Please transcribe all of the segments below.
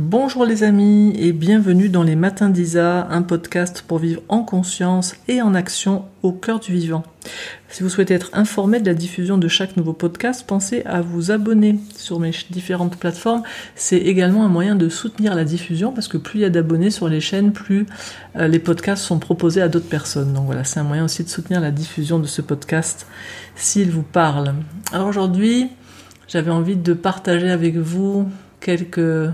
Bonjour les amis et bienvenue dans les Matins d'Isa, un podcast pour vivre en conscience et en action au cœur du vivant. Si vous souhaitez être informé de la diffusion de chaque nouveau podcast, pensez à vous abonner sur mes différentes plateformes. C'est également un moyen de soutenir la diffusion parce que plus il y a d'abonnés sur les chaînes, plus euh, les podcasts sont proposés à d'autres personnes. Donc voilà, c'est un moyen aussi de soutenir la diffusion de ce podcast s'il vous parle. Alors aujourd'hui, j'avais envie de partager avec vous quelques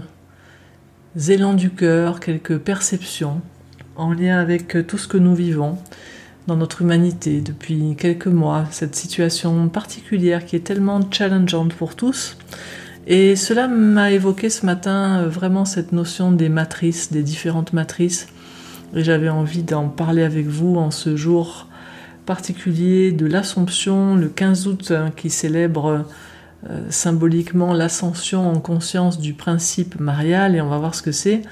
élans du cœur, quelques perceptions en lien avec tout ce que nous vivons dans notre humanité depuis quelques mois, cette situation particulière qui est tellement challengeante pour tous. Et cela m'a évoqué ce matin euh, vraiment cette notion des matrices, des différentes matrices. Et j'avais envie d'en parler avec vous en ce jour particulier de l'Assomption, le 15 août, hein, qui célèbre euh, symboliquement l'ascension en conscience du principe marial et on va voir ce que c'est.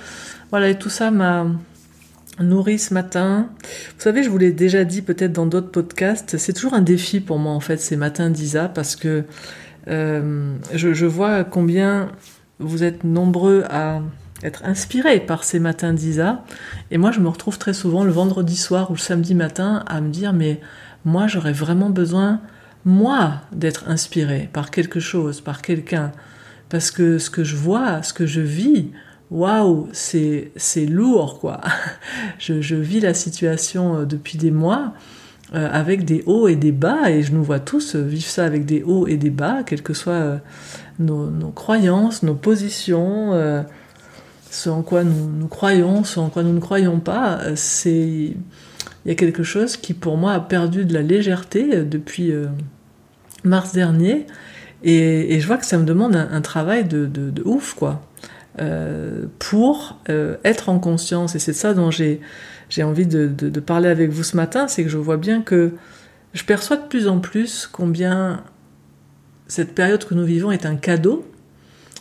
Voilà, et tout ça m'a nourri ce matin. Vous savez, je vous l'ai déjà dit peut-être dans d'autres podcasts, c'est toujours un défi pour moi en fait ces matins d'Isa parce que euh, je, je, vois combien vous êtes nombreux à être inspirés par ces matins d'Isa et moi je me retrouve très souvent le vendredi soir ou le samedi matin à me dire mais moi j'aurais vraiment besoin moi d'être inspiré par quelque chose, par quelqu'un, parce que ce que je vois, ce que je vis, waouh, c'est c'est lourd quoi. Je, je, vis la situation euh, depuis des mois euh, avec des hauts et des bas et je nous vois tous vivre ça avec des hauts et des bas, quelles que soient euh, nos, nos, croyances, nos positions, euh, ce en quoi nous, nous croyons, ce en quoi nous ne croyons pas. C'est il y a quelque chose qui pour moi a perdu de la légèreté depuis euh, mars dernier. Et, je vois que ça me demande un, travail de, ouf quoi. Euh, pour euh, être en conscience. Et c'est ça dont j'ai envie de, parler avec vous ce matin. C'est que je vois bien que je perçois de plus en plus combien cette période que nous vivons est un cadeau.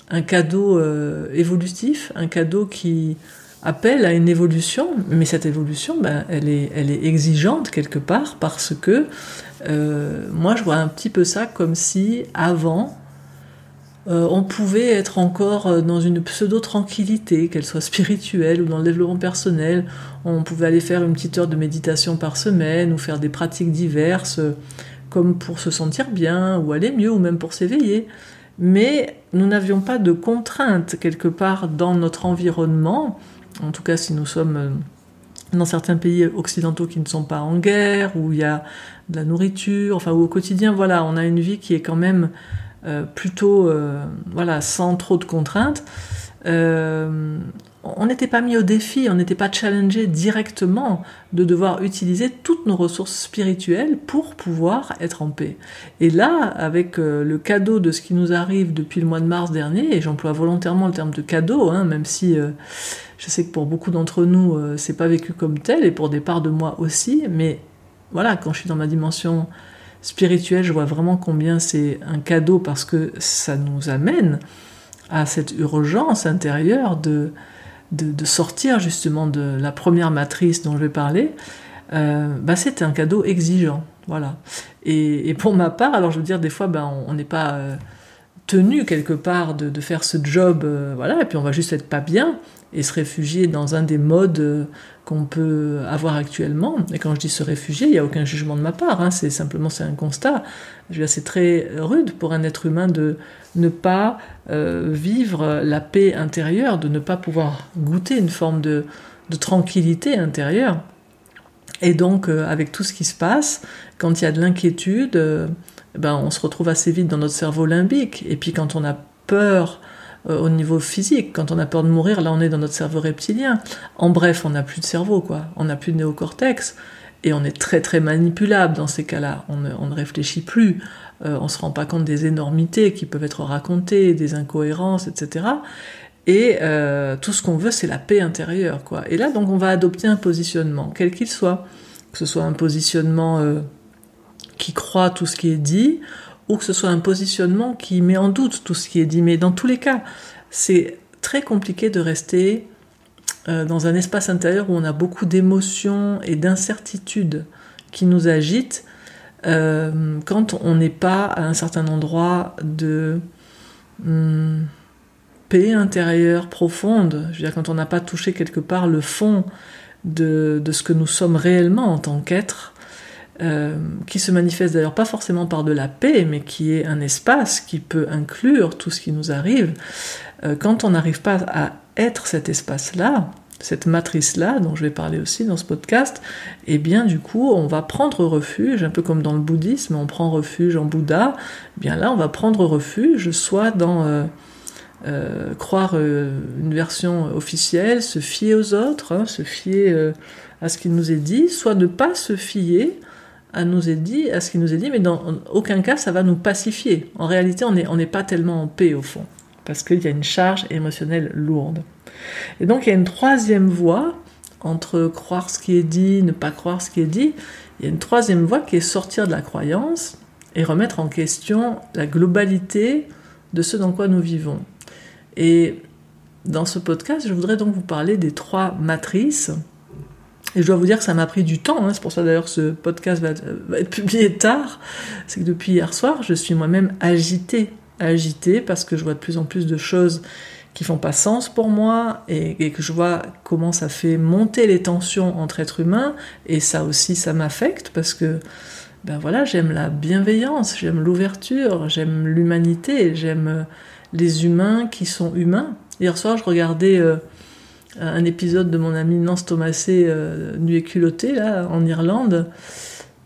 Un cadeau euh, évolutif. Un cadeau qui appelle à une évolution, mais cette évolution, ben, elle, est, elle est exigeante quelque part parce que euh, moi je vois un petit peu ça comme si avant euh, on pouvait être encore euh, dans une pseudo-tranquillité, qu'elle soit spirituelle ou dans le développement personnel, on pouvait aller faire une petite heure de méditation par semaine ou faire des pratiques diverses comme pour se sentir bien ou aller mieux ou même pour s'éveiller. Mais nous n'avions pas de contraintes quelque part dans notre environnement en tout cas si nous sommes euh, dans certains pays occidentaux qui ne sont pas en guerre, où il y a de la nourriture, enfin où au quotidien, voilà, on a une vie qui est quand même euh, plutôt, euh, voilà, sans trop de contraintes. On n'était pas mis au défi, on n'était pas challengé directement de devoir utiliser toutes nos ressources spirituelles pour pouvoir être en paix. Et là, avec euh, le cadeau de ce qui nous arrive depuis le mois de mars dernier, et j'emploie volontairement le terme de cadeau, hein, même si euh, je sais que pour beaucoup d'entre nous, euh, c'est pas vécu comme tel, et pour des parts de moi aussi, mais voilà, quand je suis dans ma dimension spirituelle, je vois vraiment combien c'est un cadeau parce que ça nous amène à cette urgence intérieure de de, sortir justement de la première matrice dont je vais parler, euh, bah, c'est un cadeau exigeant. Voilà. Et, pour ma part, alors je veux dire, des fois, ben, on n'est pas euh, tenu quelque part de, de faire ce job, euh, voilà, et puis on va juste être pas bien et se réfugier dans un des modes euh, qu'on peut avoir actuellement. Et quand je dis se réfugier, il n'y a aucun jugement de ma part, hein, c'est simplement c'est un constat. C'est très rude pour un être humain de ne pas euh, vivre la paix intérieure, de ne pas pouvoir goûter une forme de, tranquillité intérieure. Et donc, euh, avec tout ce qui se passe, quand il y a de l'inquiétude, ben, on se retrouve assez vite dans notre cerveau limbique. Et puis, quand on a peur euh, au niveau physique, quand on a peur de mourir, là, on est dans notre cerveau reptilien. En bref, on n'a plus de cerveau, quoi. On n'a plus de néocortex. Et on est très, très manipulable dans ces cas-là. On, on, ne réfléchit plus. Euh, on se rend pas compte des énormités qui peuvent être racontées, des incohérences, etc. Et euh, tout ce qu'on veut, c'est la paix intérieure, quoi. Et là, donc, on va adopter un positionnement, quel qu'il soit, que ce soit un positionnement qui croit tout ce qui est dit, ou que ce soit un positionnement qui met en doute tout ce qui est dit. Mais dans tous les cas, c'est très compliqué de rester euh, dans un espace intérieur où on a beaucoup d'émotions et d'incertitudes qui nous agitent euh, quand on n'est pas à un certain endroit de... Hum, paix intérieure profonde. Je veux dire, quand on n'a pas touché quelque part le fond de, ce que nous sommes réellement en tant qu'être, euh, qui se manifeste d'ailleurs pas forcément par de la paix, mais qui est un espace qui peut inclure tout ce qui nous arrive, euh, quand on n'arrive pas à être cet espace-là, cette matrice-là, dont je vais parler aussi dans ce podcast, eh bien du coup, on va prendre refuge, un peu comme dans le bouddhisme, on prend refuge en Bouddha, eh bien là, on va prendre refuge soit dans euh, croire une version officielle, se fier aux autres, hein, se fier à ce qui nous est dit, soit ne pas se fier à, nous est dit, à ce qui nous est dit, mais dans aucun cas, ça va nous pacifier. En réalité, on n'est pas tellement en paix au fond, parce qu'il y a une charge émotionnelle lourde. Et donc il y a une troisième voie entre croire ce qui est dit, ne pas croire ce qui est dit. Il y a une troisième voie qui est sortir de la croyance et remettre en question la globalité de ce dans quoi nous vivons. Et dans ce podcast, je voudrais donc vous parler des trois matrices. Et je dois vous dire que ça m'a pris du temps, hein. c'est pour ça d'ailleurs que ce podcast va, être publié tard. C'est que depuis hier soir, je suis moi-même agitée. Agitée parce que je vois de plus en plus de choses qui font pas sens pour moi et, que je vois comment ça fait monter les tensions entre êtres humains et ça aussi ça m'affecte parce que ben voilà j'aime la bienveillance j'aime l'ouverture j'aime l'humanité j'aime euh, les humains qui sont humains hier soir je regardais euh, un épisode de mon ami Nance Thomasé euh, nu et culotté là en Irlande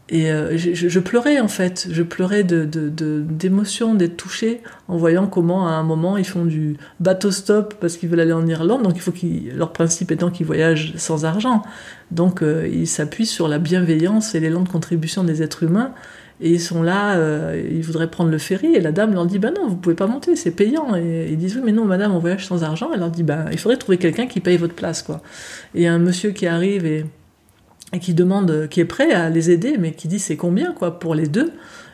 et euh, je, pleurais en fait, je pleurais d'émotion, de, d'être touchée en voyant comment à un moment ils font du bateau stop parce qu'ils veulent aller en Irlande, donc il faut leur principe étant qu'ils voyagent sans argent. Donc euh, ils s'appuient sur la bienveillance et l'élan de contribution des êtres humains. Et ils sont là, euh, ils voudraient prendre le ferry, et la dame leur dit Ben non, vous pouvez pas monter, c'est payant. Et ils disent Oui, mais non, madame, on voyage sans argent. Elle leur dit Ben, il faudrait trouver quelqu'un qui paye votre place, quoi. Et un monsieur qui arrive et qui demande, qui est prêt à les aider, mais qui dit c'est combien quoi pour les deux?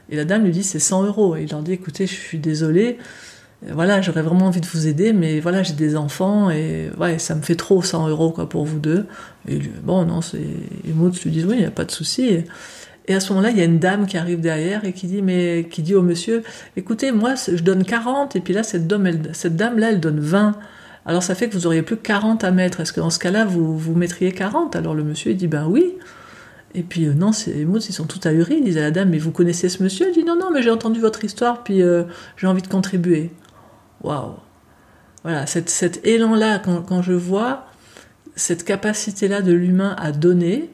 Et la dame lui dit c'est 100 euros. Et il leur dit écoutez, je suis désolé, voilà, j'aurais vraiment envie de vous aider, mais voilà, j'ai des enfants et ouais, ça me fait trop 100 euros quoi pour vous deux. Et lui, bon non, c'est Maud lui dit oui, il n'y a pas de souci. Et à ce moment-là, il y a une dame qui arrive derrière et qui dit, mais qui dit au monsieur, écoutez, moi, je donne 40, et puis là, cette dame, cette dame-là, elle donne 20 alors ça fait que vous auriez plus 40 à mettre. Est-ce que dans ce cas-là, vous, vous mettriez 40 Alors le monsieur, il dit, ben oui. Et puis, euh, non, les mots, ils sont tout ahuris. Il disait à la dame, mais vous connaissez ce monsieur? Elle dit, non, non, mais j'ai entendu votre histoire, puis euh, j'ai envie de contribuer. Waouh Voilà, cet élan-là, quand, je vois cette capacité-là de l'humain à donner,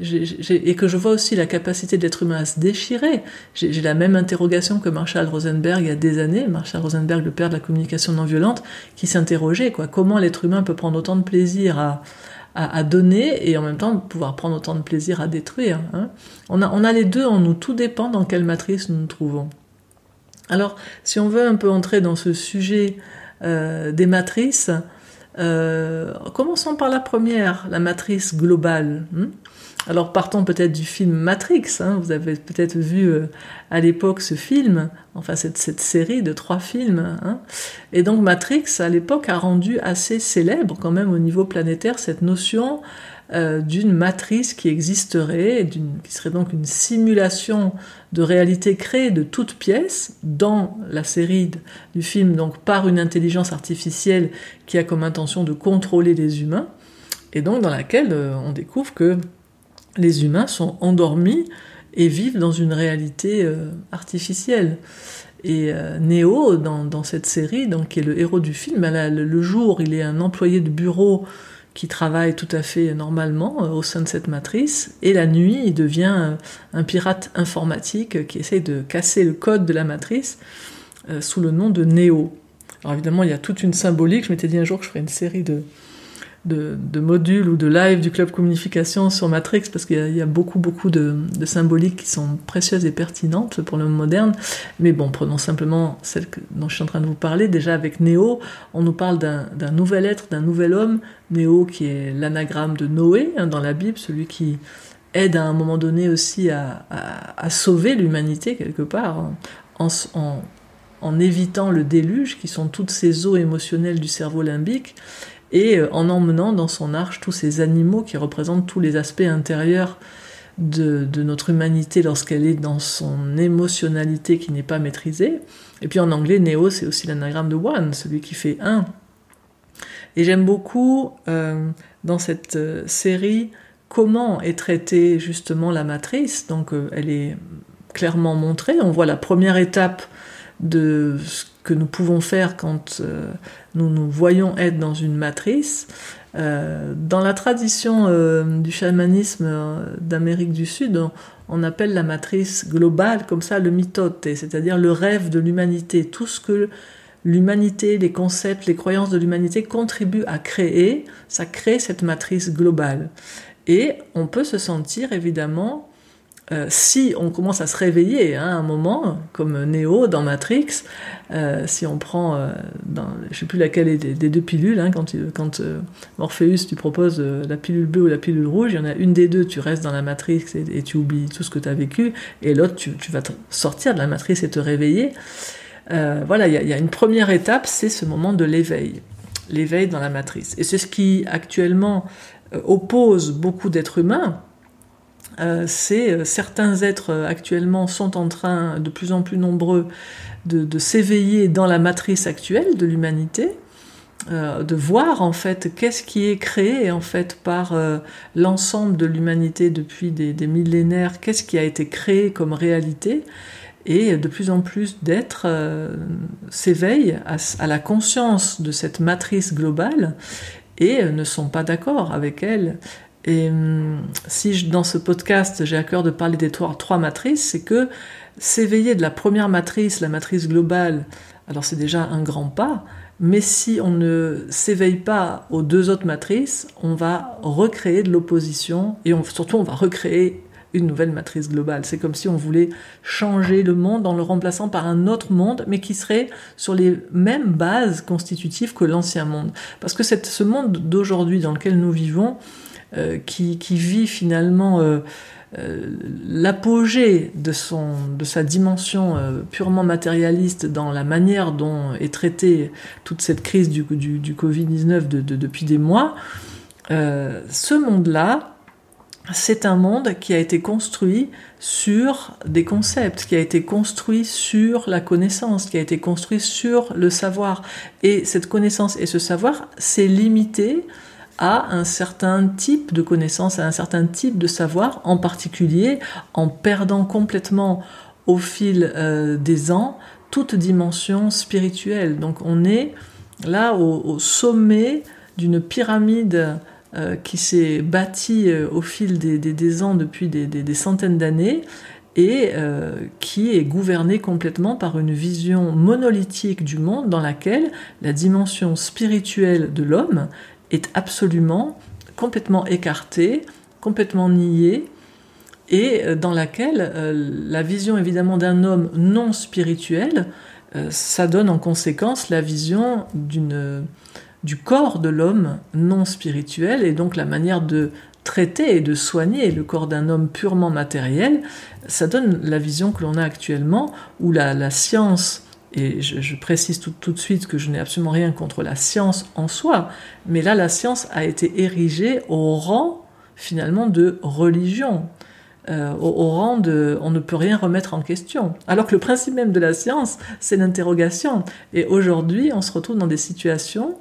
et que je vois aussi la capacité de l'être humain à se déchirer. J'ai la même interrogation que Marshall Rosenberg il y a des années, Marshall Rosenberg, le père de la communication non violente, qui s'interrogeait quoi, comment l'être humain peut prendre autant de plaisir à, donner et en même temps pouvoir prendre autant de plaisir à détruire. Hein. On, a, on a les deux en nous, tout dépend dans quelle matrice nous nous trouvons. Alors, si on veut un peu entrer dans ce sujet euh, des matrices, euh, commençons par la première, la matrice globale. Hein. Alors partons peut-être du film Matrix, hein. vous avez peut-être vu euh, à l'époque ce film, enfin cette, série de trois films. Hein. Et donc Matrix à l'époque a rendu assez célèbre quand même au niveau planétaire cette notion euh, d'une matrice qui existerait, qui serait donc une simulation de réalité créée de toutes pièces dans la série du film, donc par une intelligence artificielle qui a comme intention de contrôler les humains, et donc dans laquelle euh, on découvre que les humains sont endormis et vivent dans une réalité euh, artificielle. Et euh, Neo, dans, cette série, donc, qui est le héros du film, le, jour, il est un employé de bureau qui travaille tout à fait normalement euh, au sein de cette matrice, et la nuit, il devient un pirate informatique qui essaye de casser le code de la matrice sous le nom de Neo. Alors évidemment, il y a toute une symbolique. Je m'étais dit un jour que je ferais une série de, de, modules ou de live du club communication sur Matrix parce qu'il y, a beaucoup beaucoup de, symboliques qui sont précieuses et pertinentes pour monde moderne. Mais bon, prenons simplement celle dont je suis en train de vous parler. Déjà avec Néo, on nous parle d'un nouvel être, d'un nouvel homme. Néo qui est l'anagramme de Noé hein, dans la Bible, celui qui aide à un moment donné aussi à, sauver l'humanité quelque part en évitant le déluge qui sont toutes ces eaux émotionnelles du cerveau limbique et euh, en emmenant dans son arche tous ces animaux qui représentent tous les aspects intérieurs de, notre humanité lorsqu'elle est dans son émotionnalité qui n'est pas maîtrisée. Et puis en anglais, Neo, c'est aussi l'anagramme de One, celui qui fait un. Et j'aime beaucoup euh, dans cette euh, série comment est traitée justement la matrice. Donc elle est clairement montrée. On voit la première étape de ce que nous pouvons faire quand nous nous voyons être dans une matrice. Euh, dans la tradition euh, du chamanisme euh, d'Amérique du Sud, on, appelle la matrice globale comme ça le mitote, c'est-à-dire le rêve de l'humanité, tout ce que l'humanité, les concepts, les croyances de l'humanité contribuent à créer, ça crée cette matrice globale. Et on peut se sentir évidemment euh, si on commence à se réveiller hein, à un moment, comme Neo dans Matrix, euh, si on prend, euh, dans, je sais plus laquelle des, deux pilules, hein, quand, quand Morpheus tu proposes la pilule bleue ou la pilule rouge, il y en a une des deux, tu restes dans la Matrix et, tu oublies tout ce que tu as vécu, et l'autre, tu, vas sortir de la matrice et te réveiller. voilà, il y, y, a une première étape, c'est ce moment de l'éveil, l'éveil dans la matrice. Et c'est ce qui actuellement oppose beaucoup d'êtres humains euh, c'est euh, certains êtres euh, actuellement sont en train, de plus en plus nombreux, de, s'éveiller dans la matrice actuelle de l'humanité, de voir en fait qu'est-ce qui est créé en fait par l'ensemble de l'humanité depuis des, millénaires, qu'est-ce qui a été créé comme réalité, et de plus en plus d'êtres s'éveillent à, la conscience de cette matrice globale et ne sont pas d'accord avec elle et hum, si dans ce podcast j'ai à cœur de parler des trois, trois matrices, c'est que s'éveiller de la première matrice, la matrice globale, alors c'est déjà un grand pas, mais si on ne s'éveille pas aux deux autres matrices, on va recréer de l'opposition et surtout on va recréer une nouvelle matrice globale. C'est comme si on voulait changer le monde en le remplaçant par un autre monde, mais qui serait sur les mêmes bases constitutives que l'ancien monde. Parce que ce monde d'aujourd'hui dans lequel nous vivons, euh, qui, vit finalement euh, euh, l'apogée de, de sa dimension purement matérialiste dans la manière dont est traitée toute cette crise du, du, Covid-19 depuis des mois, ce monde-là, c'est un monde qui a été construit sur des concepts, qui a été construit sur la connaissance, qui a été construit sur le savoir. Et cette connaissance et ce savoir, c'est limité à un certain type de connaissance, à un certain type de savoir, en particulier en perdant complètement au fil euh, des ans toute dimension spirituelle. Donc on est là au, sommet d'une pyramide euh, qui s'est bâtie euh, au fil des, ans depuis des, centaines d'années et qui est gouvernée complètement par une vision monolithique du monde dans laquelle la dimension spirituelle de l'homme est absolument complètement écartée, complètement niée, et euh, dans laquelle euh, la vision évidemment d'un homme non spirituel, euh, ça donne en conséquence la vision du corps de l'homme non spirituel, et donc la manière de traiter et de soigner le corps d'un homme purement matériel, ça donne la vision que l'on a actuellement, où la, la science et je, précise tout, de suite que je n'ai absolument rien contre la science en soi, mais là la science a été érigée au rang finalement de religion, euh, au, rang de on ne peut rien remettre en question. Alors que le principe même de la science, c'est l'interrogation. Et aujourd'hui, on se retrouve dans des situations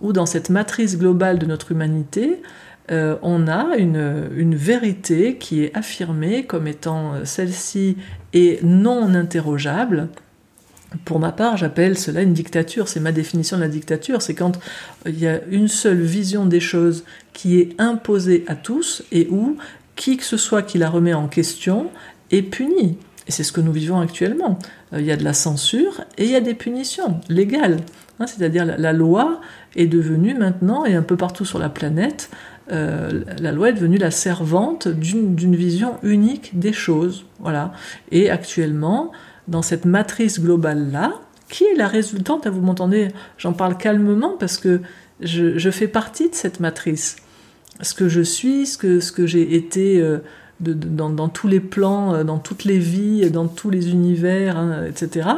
où dans cette matrice globale de notre humanité, euh, on a une, une, vérité qui est affirmée comme étant euh, celle-ci et non interrogeable, pour ma part, j'appelle cela une dictature. C'est ma définition de la dictature. C'est quand il y a une seule vision des choses qui est imposée à tous et où qui que ce soit qui la remet en question est puni. Et c'est ce que nous vivons actuellement. Euh, il y a de la censure et il y a des punitions légales. Hein, c'est-à-dire la, loi est devenue maintenant, et un peu partout sur la planète, euh, la loi est devenue la servante d'une vision unique des choses. Voilà. Et actuellement, dans cette matrice globale-là, qui est la résultante, vous m'entendez, j'en parle calmement parce que je, fais partie de cette matrice. Ce que je suis, ce que, ce que j'ai été euh, dans, tous les plans, euh, dans toutes les vies, dans tous les univers, hein, etc.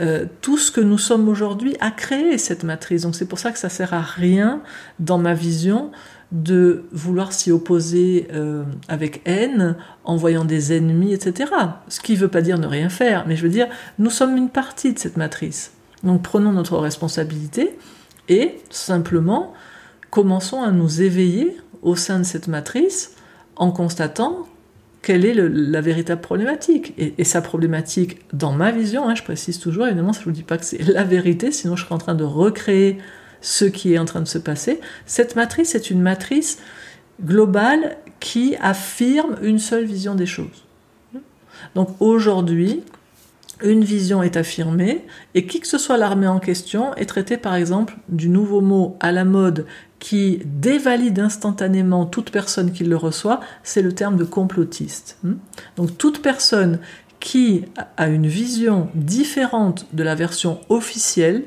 Euh, tout ce que nous sommes aujourd'hui a créé cette matrice. Donc c'est pour ça que ça sert à rien, dans ma vision, de vouloir s'y opposer euh, avec haine, en voyant des ennemis, etc. Ce qui ne veut pas dire ne rien faire, mais je veux dire, nous sommes une partie de cette matrice. Donc prenons notre responsabilité et simplement commençons à nous éveiller au sein de cette matrice en constatant quelle est la véritable problématique. Et, sa problématique, dans ma vision, hein, je précise toujours, évidemment, je ne vous dis pas que c'est la vérité, sinon je serais en train de recréer ce qui est en train de se passer. Cette matrice est une matrice globale qui affirme une seule vision des choses. Donc aujourd'hui, une vision est affirmée et qui que ce soit l'armée en question est traité par exemple du nouveau mot à la mode qui dévalide instantanément toute personne qui le reçoit, c'est le terme de complotiste. Donc toute personne qui a une vision différente de la version officielle,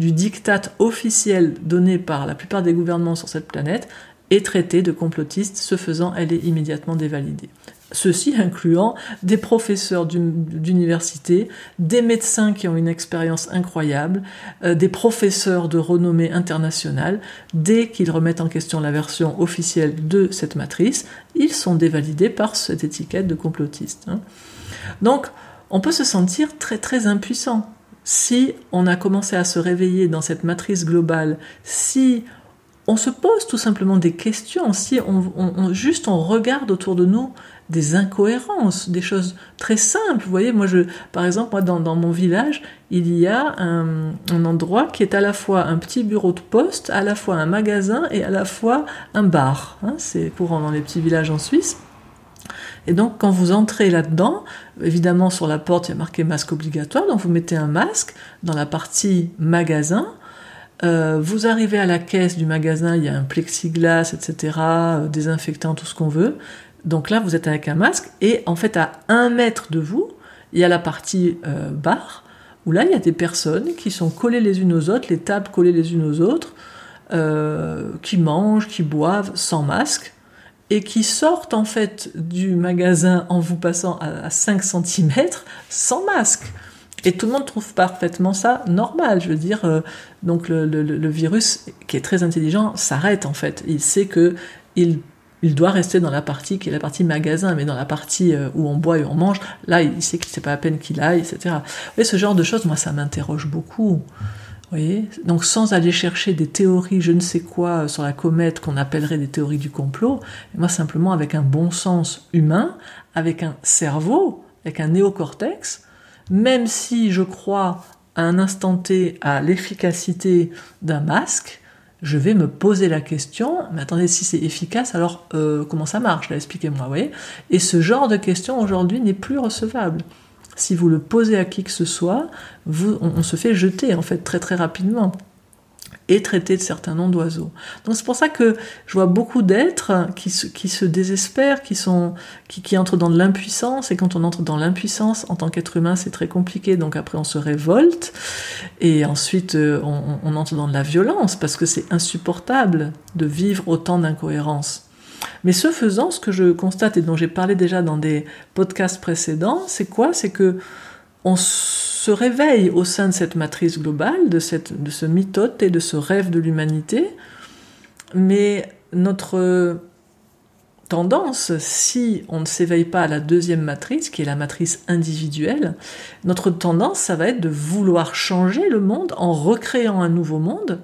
du diktat officiel donné par la plupart des gouvernements sur cette planète, est traitée de complotiste, ce faisant, elle est immédiatement dévalidée. Ceci incluant des professeurs d'université, des médecins qui ont une expérience incroyable, euh, des professeurs de renommée internationale. Dès qu'ils remettent en question la version officielle de cette matrice, ils sont dévalidés par cette étiquette de complotiste. Hein. Donc, on peut se sentir très très impuissant si on a commencé à se réveiller dans cette matrice globale, si on se pose tout simplement des questions, si on, juste on regarde autour de nous des incohérences, des choses très simples. Vous voyez, moi, je, par exemple, moi, dans, mon village, il y a un, endroit qui est à la fois un petit bureau de poste, à la fois un magasin et à la fois un bar. Hein. C'est courant dans les petits villages en Suisse. Et donc, quand vous entrez là-dedans, évidemment, sur la porte, il y a marqué masque obligatoire. Donc, vous mettez un masque dans la partie magasin. Euh, vous arrivez à la caisse du magasin, il y a un plexiglas, etc., euh, désinfectant, tout ce qu'on veut. Donc là, vous êtes avec un masque et en fait, à un mètre de vous, il y a la partie euh, bar où là, il y a des personnes qui sont collées les unes aux autres, les tables collées les unes aux autres, qui mangent, qui boivent sans masque et qui sortent en fait du magasin en vous passant à, 5 cm sans masque. Et tout le monde trouve parfaitement ça normal. Je veux dire, euh, donc le, virus, qui est très intelligent, s'arrête en fait. Il sait que il il doit rester dans la partie qui est la partie magasin, mais dans la partie euh, où on boit et on mange, là, il sait que c'est pas la peine qu'il aille, etc. Et ce genre de choses, moi, ça m'interroge beaucoup. Donc, sans aller chercher des théories, je ne sais quoi, euh, sur la comète qu'on appellerait des théories du complot, moi, simplement avec un bon sens humain, avec un cerveau, avec un néocortex, même si je crois à un instant T à l'efficacité d'un masque, je vais me poser la question, mais attendez, si c'est efficace, alors euh, comment ça marche? Expliquez-moi, vous voyez. Et ce genre de question aujourd'hui n'est plus recevable. Si vous le posez à qui que ce soit, on se fait jeter en fait très très rapidement et traiter de certains noms d'oiseaux. Donc c'est pour ça que je vois beaucoup d'êtres qui se, qui se désespèrent, qui, sont, qui, qui entrent dans de l'impuissance, et quand on entre dans l'impuissance, en tant qu'être humain, c'est très compliqué, donc après on se révolte, et ensuite euh, on, on entre dans de la violence, parce que c'est insupportable de vivre autant d'incohérences. Mais ce faisant, ce que je constate et dont j'ai parlé déjà dans des podcasts précédents, c'est quoi? C'est que on se réveille au sein de cette matrice globale, de, de ce mythote et de ce rêve de l'humanité, mais notre tendance, si on ne s'éveille pas à la deuxième matrice, qui est la matrice individuelle, notre tendance, ça va être de vouloir changer le monde en recréant un nouveau monde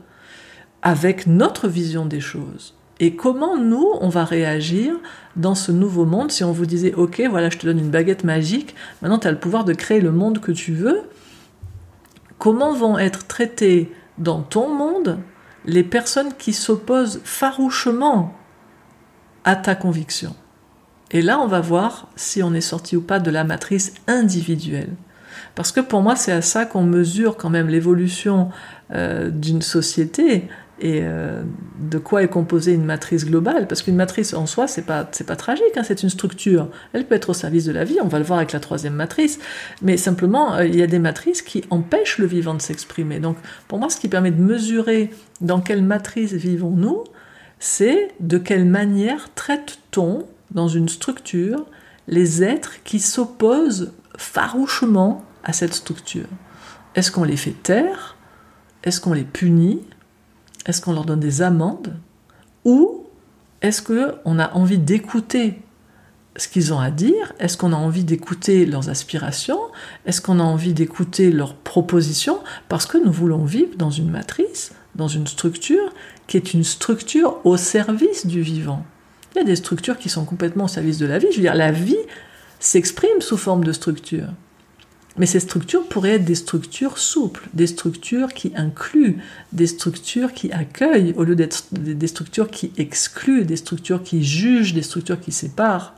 avec notre vision des choses. Et comment nous, on va réagir dans ce nouveau monde si on vous disait, ok, voilà, je te donne une baguette magique, maintenant tu as le pouvoir de créer le monde que tu veux, comment vont être traitées dans ton monde les personnes qui s'opposent farouchement à ta conviction? Et là, on va voir si on est sorti ou pas de la matrice individuelle. Parce que pour moi, c'est à ça qu'on mesure quand même l'évolution euh, d'une société et euh, de quoi est composée une matrice globale? Parce qu'une matrice en soi, c'est pas c'est pas tragique, hein, c'est une structure. Elle peut être au service de la vie. On va le voir avec la troisième matrice. Mais simplement, euh, il y a des matrices qui empêchent le vivant de s'exprimer. Donc, pour moi, ce qui permet de mesurer dans quelle matrice vivons-nous, c'est de quelle manière traite-t-on dans une structure les êtres qui s'opposent farouchement à cette structure? Est-ce qu'on les fait taire? Est-ce qu'on les punit? Est-ce qu'on leur donne des amendes Ou est-ce qu'on a envie d'écouter ce qu'ils ont à dire? Est-ce qu'on a envie d'écouter leurs aspirations? Est-ce qu'on a envie d'écouter leurs propositions? Parce que nous voulons vivre dans une matrice, dans une structure qui est une structure au service du vivant. Il y a des structures qui sont complètement au service de la vie. Je veux dire, la vie s'exprime sous forme de structure. Mais ces structures pourraient être des structures souples, des structures qui incluent, des structures qui accueillent, au lieu d'être des structures qui excluent, des structures qui jugent, des structures qui séparent.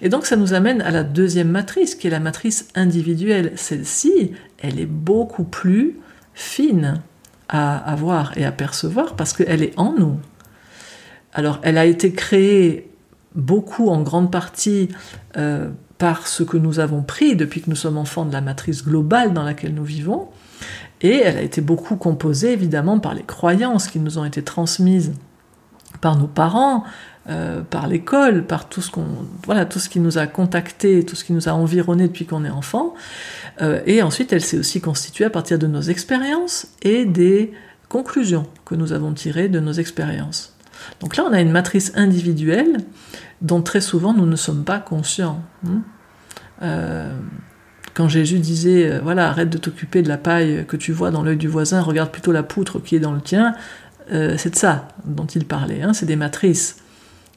Et donc ça nous amène à la deuxième matrice, qui est la matrice individuelle. Celle-ci, elle est beaucoup plus fine à avoir et à percevoir parce qu'elle est en nous. Alors elle a été créée beaucoup en grande partie euh, par ce que nous avons pris depuis que nous sommes enfants de la matrice globale dans laquelle nous vivons, et elle a été beaucoup composée évidemment par les croyances qui nous ont été transmises par nos parents, euh, par l'école, par tout ce qu'on, voilà, tout ce qui nous a contacté, tout ce qui nous a environné depuis qu'on est enfant. Euh, et ensuite, elle s'est aussi constituée à partir de nos expériences et des conclusions que nous avons tirées de nos expériences. Donc là, on a une matrice individuelle dont très souvent nous ne sommes pas conscients. Hein. Euh, quand Jésus disait, euh, voilà, arrête de t'occuper de la paille que tu vois dans l'œil du voisin, regarde plutôt la poutre qui est dans le tien, euh, c'est de ça dont il parlait, hein, c'est des matrices.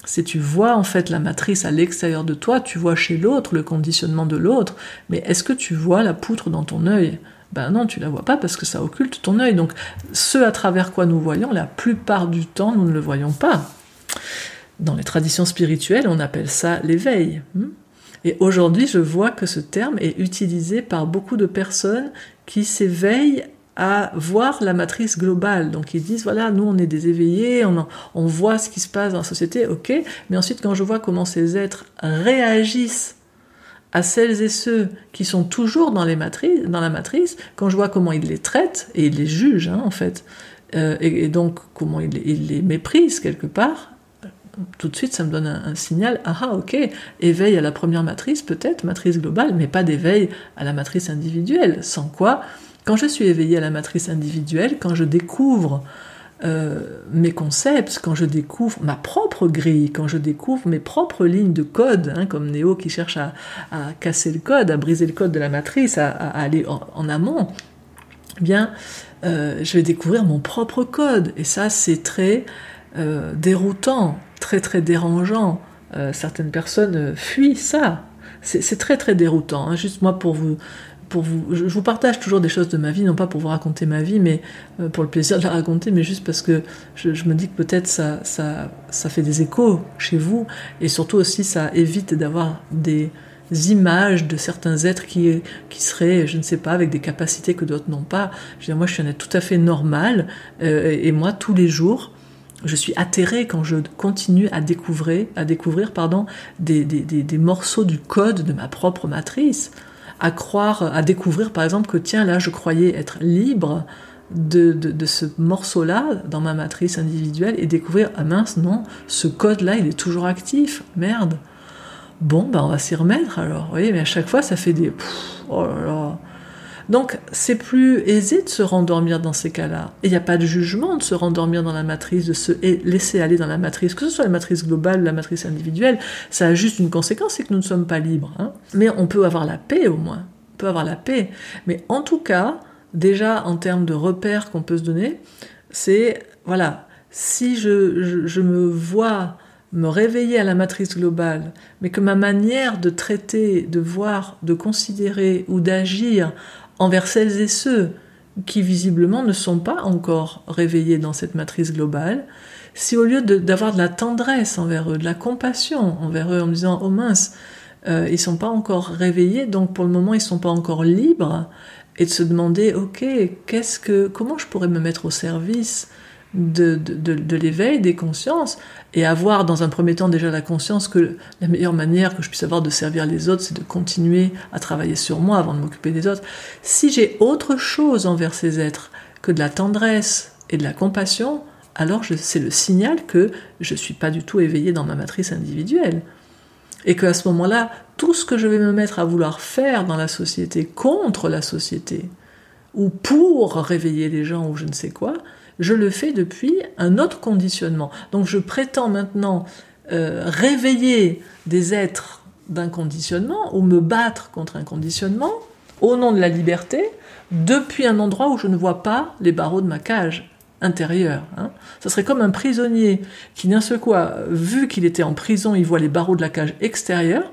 Si tu vois en fait la matrice à l'extérieur de toi, tu vois chez l'autre le conditionnement de l'autre, mais est-ce que tu vois la poutre dans ton œil? Ben non, tu la vois pas parce que ça occulte ton œil. Donc ce à travers quoi nous voyons, la plupart du temps, nous ne le voyons pas. Dans les traditions spirituelles, on appelle ça l'éveil. Hmm. Et aujourd'hui, je vois que ce terme est utilisé par beaucoup de personnes qui s'éveillent à voir la matrice globale. Donc ils disent, voilà, nous on est des éveillés, on, on voit ce qui se passe dans la société, ok, mais ensuite quand je vois comment ces êtres réagissent à celles et ceux qui sont toujours dans, la matrice, quand je vois comment ils les traitent, et ils les jugent hein, en fait, euh, et, donc comment ils, les méprisent quelque part, tout de suite ça me donne un, signal, ah, ah ok, éveil à la première matrice peut-être, matrice globale, mais pas d'éveil à la matrice individuelle, sans quoi, quand je suis éveillé à la matrice individuelle, quand je découvre euh, mes concepts, quand je découvre ma propre grille, quand je découvre mes propres lignes de code, hein, comme Néo qui cherche à, casser le code, à briser le code de la matrice, à, aller en, amont, eh bien, euh, je vais découvrir mon propre code. Et ça, c'est très euh, déroutant, très très dérangeant. certaines personnes fuient ça. C'est très très déroutant. Hein. Juste moi pour vous vous, je, vous partage toujours des choses de ma vie, non pas pour vous raconter ma vie, mais euh, pour le plaisir de la raconter, mais juste parce que je, me dis que peut-être ça, ça, fait des échos chez vous, et surtout aussi ça évite d'avoir des images de certains êtres qui, seraient, je ne sais pas, avec des capacités que d'autres n'ont pas. Je veux dire, moi, je suis un être tout à fait normal, euh, et moi, tous les jours, je suis atterrée quand je continue à découvrir, à découvrir pardon, des morceaux du code de ma propre matrice à croire, à découvrir par exemple que tiens là je croyais être libre de, de, ce morceau-là dans ma matrice individuelle et découvrir ah mince non ce code-là il est toujours actif merde. Bon ben on va s'y remettre alors. Vous voyez mais à chaque fois ça fait des oh là là donc c'est plus aisé de se rendormir dans ces cas-là. Il n'y a pas de jugement de se rendormir dans la matrice, de se laisser aller dans la matrice, que ce soit la matrice globale, la matrice individuelle, ça a juste une conséquence, c'est que nous ne sommes pas libres. Hein. Mais on peut avoir la paix au moins, on peut avoir la paix. Mais en tout cas, déjà en termes de repères qu'on peut se donner, c'est, voilà, si je me vois me réveiller à la matrice globale, mais que ma manière de traiter, de voir, de considérer ou d'agir envers celles et ceux qui visiblement ne sont pas encore réveillés dans cette matrice globale, si au lieu d'avoir de, la tendresse envers eux, de la compassion envers eux en disant oh mince, euh, ils sont pas encore réveillés, donc pour le moment ils sont pas encore libres, et de se demander ok, qu'est-ce que, comment je pourrais me mettre au service? De, de, l'éveil des consciences et avoir dans un premier temps déjà la conscience que la meilleure manière que je puisse avoir de servir les autres, c'est de continuer à travailler sur moi avant de m'occuper des autres. Si j'ai autre chose envers ces êtres que de la tendresse et de la compassion, alors c'est le signal que je ne suis pas du tout éveillé dans ma matrice individuelle. Et qu'à ce moment-là, tout ce que je vais me mettre à vouloir faire dans la société, contre la société, ou pour réveiller les gens, ou je ne sais quoi, je le fais depuis un autre conditionnement. Donc je prétends maintenant euh, réveiller des êtres d'un conditionnement, ou me battre contre un conditionnement, au nom de la liberté, depuis un endroit où je ne vois pas les barreaux de ma cage intérieure. Hein. Ça serait comme un prisonnier qui d'un seul coup, vu qu'il était en prison, il voit les barreaux de la cage extérieure,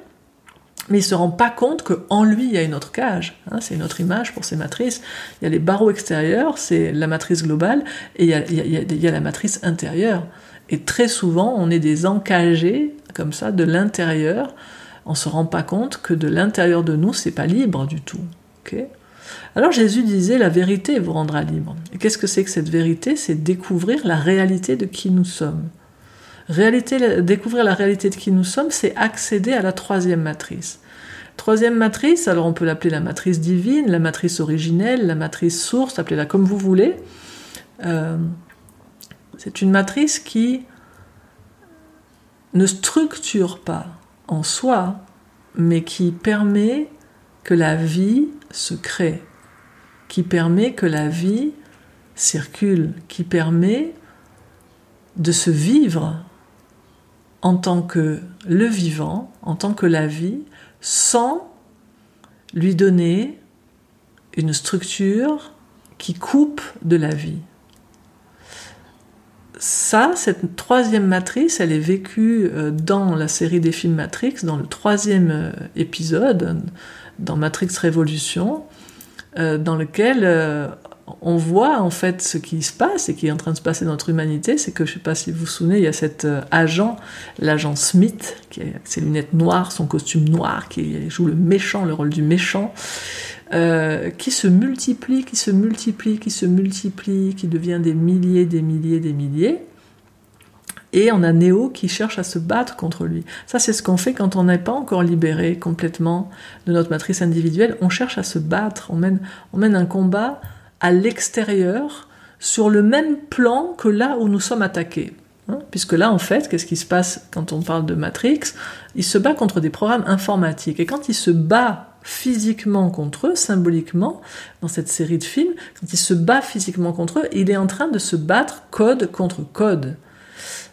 mais il se rend pas compte qu'en lui, il y a une autre cage. Hein. c'est une autre image pour ces matrices. Il y a les barreaux extérieurs, c'est la matrice globale, et il y, a, il y a la matrice intérieure. Et très souvent, on est des encagés, comme ça, de l'intérieur, on se rend pas compte que de l'intérieur de nous, c'est pas libre du tout. Alors Jésus disait la vérité vous rendra libre. Et qu'est-ce que c'est que cette vérité? C'est découvrir la réalité de qui nous sommes. Découvrir la réalité de qui nous sommes, c'est accéder à la troisième matrice. Troisième matrice, alors on peut l'appeler la matrice divine, la matrice originelle, la matrice source, appelez-la comme vous voulez. Euh, c'est une matrice qui ne structure pas, en soi, mais qui permet que la vie se crée, qui permet que la vie circule, qui permet de se vivre en tant que le vivant, en tant que la vie, sans lui donner une structure qui coupe de la vie. Ça, cette troisième matrice, elle est vécue euh, dans la série des films Matrix, dans le troisième euh, épisode, dans Matrix Révolution, euh, dans lequel on voit en fait ce qui se passe et qui est en train de se passer dans notre humanité. C'est que, je ne sais pas si vous vous souvenez, il y a cet agent, l'agent Smith, qui a ses lunettes noires, son costume noir, qui joue le méchant, le rôle du méchant. Euh, qui se multiplie, qui se multiplie, qui se multiplie, qui devient des milliers, des milliers, des milliers. Et on a Néo qui cherche à se battre contre lui. Ça, c'est ce qu'on fait quand on n'est pas encore libéré complètement de notre matrice individuelle. On cherche à se battre. On mène un combat à l'extérieur, sur le même plan que là où nous sommes attaqués. Hein, puisque là, en fait, qu'est-ce qui se passe quand on parle de Matrix? Il se bat contre des programmes informatiques. Et quand il se bat physiquement contre eux, symboliquement, dans cette série de films, quand il se bat physiquement contre eux, il est en train de se battre code contre code.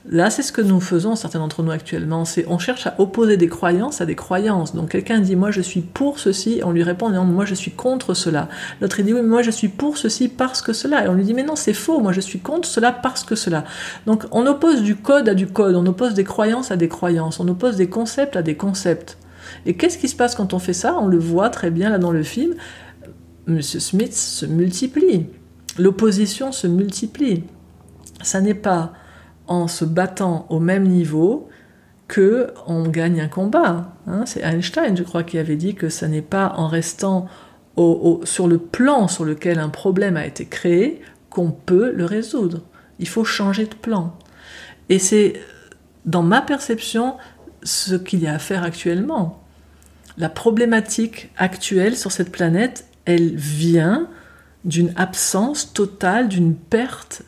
Là, c'est ce que nous faisons, certains d'entre nous actuellement. C'est, on cherche à opposer des croyances à des croyances. Donc, quelqu'un dit, moi, je suis pour ceci. On lui répond, non, moi, je suis contre cela. L'autre, dit, oui, mais moi, je suis pour ceci parce que cela. Et on lui dit, mais non, c'est faux. Moi, je suis contre cela parce que cela. Donc, on oppose du code à du code. On oppose des croyances à des croyances. On oppose des concepts à des concepts. Et qu'est-ce qui se passe quand on fait ça? On le voit très bien là dans le film. Monsieur Smith se multiplie. L'opposition se multiplie. Ça n'est pas en se battant au même niveau que on gagne un combat. Hein. C'est Einstein, je crois, qui avait dit que ça n'est pas en restant sur le plan sur lequel un problème a été créé qu'on peut le résoudre. Il faut changer de plan. Et c'est, dans ma perception, ce qu'il y a à faire actuellement la problématique actuelle sur cette planète, elle vient d'une absence totale, d'une perte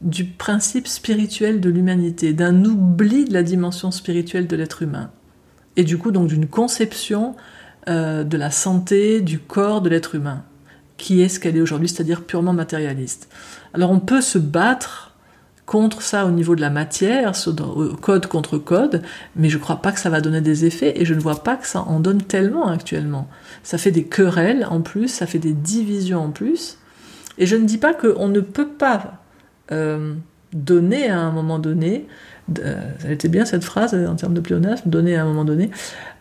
du principe spirituel de l'humanité, d'un oubli de la dimension spirituelle de l'être humain. Et du coup, donc, d'une conception euh, de la santé, du corps de l'être humain, qui est ce qu'elle est aujourd'hui, c'est-à-dire purement matérialiste. Alors, on peut se battre contre ça au niveau de la matière, code contre code, mais je ne crois pas que ça va donner des effets et je ne vois pas que ça en donne tellement actuellement. Ça fait des querelles en plus, ça fait des divisions en plus, et je ne dis pas qu'on ne peut pas euh, donner à un moment donné, euh, ça était bien cette phrase en termes de pléonasme, donner à un moment donné,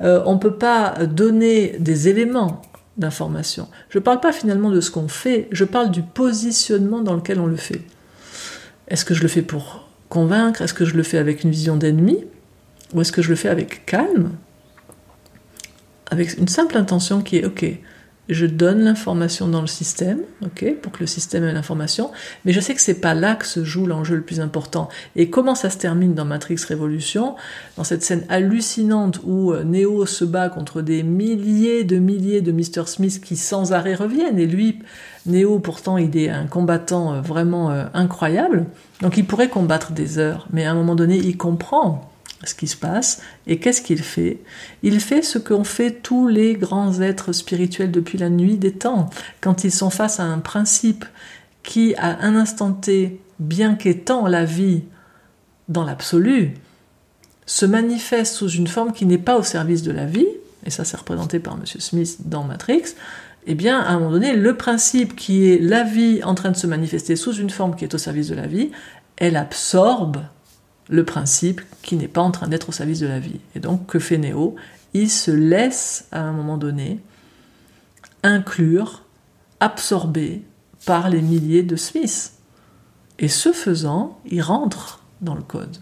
euh, on ne peut pas donner des éléments d'information. Je ne parle pas finalement de ce qu'on fait, je parle du positionnement dans lequel on le fait. Est-ce que je le fais pour convaincre? Est-ce que je le fais avec une vision d'ennemi? Ou est-ce que je le fais avec calme? Avec une simple intention qui est OK, je donne l'information dans le système, ok, pour que le système ait l'information, mais je sais que c'est pas là que se joue l'enjeu le plus important. Et comment ça se termine dans Matrix Révolution, dans cette scène hallucinante où euh, Neo se bat contre des milliers de milliers de Mr. Smith qui sans arrêt reviennent, et lui, Neo pourtant il est un combattant euh, vraiment euh, incroyable, donc il pourrait combattre des heures, mais à un moment donné il comprend ce qui se passe. Et qu'est-ce qu'il fait Il fait ce qu'ont fait tous les grands êtres spirituels depuis la nuit des temps, quand ils sont face à un principe qui, à un instant T, bien qu'étant la vie dans l'absolu, se manifeste sous une forme qui n'est pas au service de la vie, et ça c'est représenté par M. Smith dans Matrix, eh bien, à un moment donné, le principe qui est la vie en train de se manifester sous une forme qui est au service de la vie, elle absorbe le principe qui n'est pas en train d'être au service de la vie. Et donc, que fait Néo Il se laisse, à un moment donné, inclure, absorber par les milliers de Smiths. Et ce faisant, il rentre dans le code.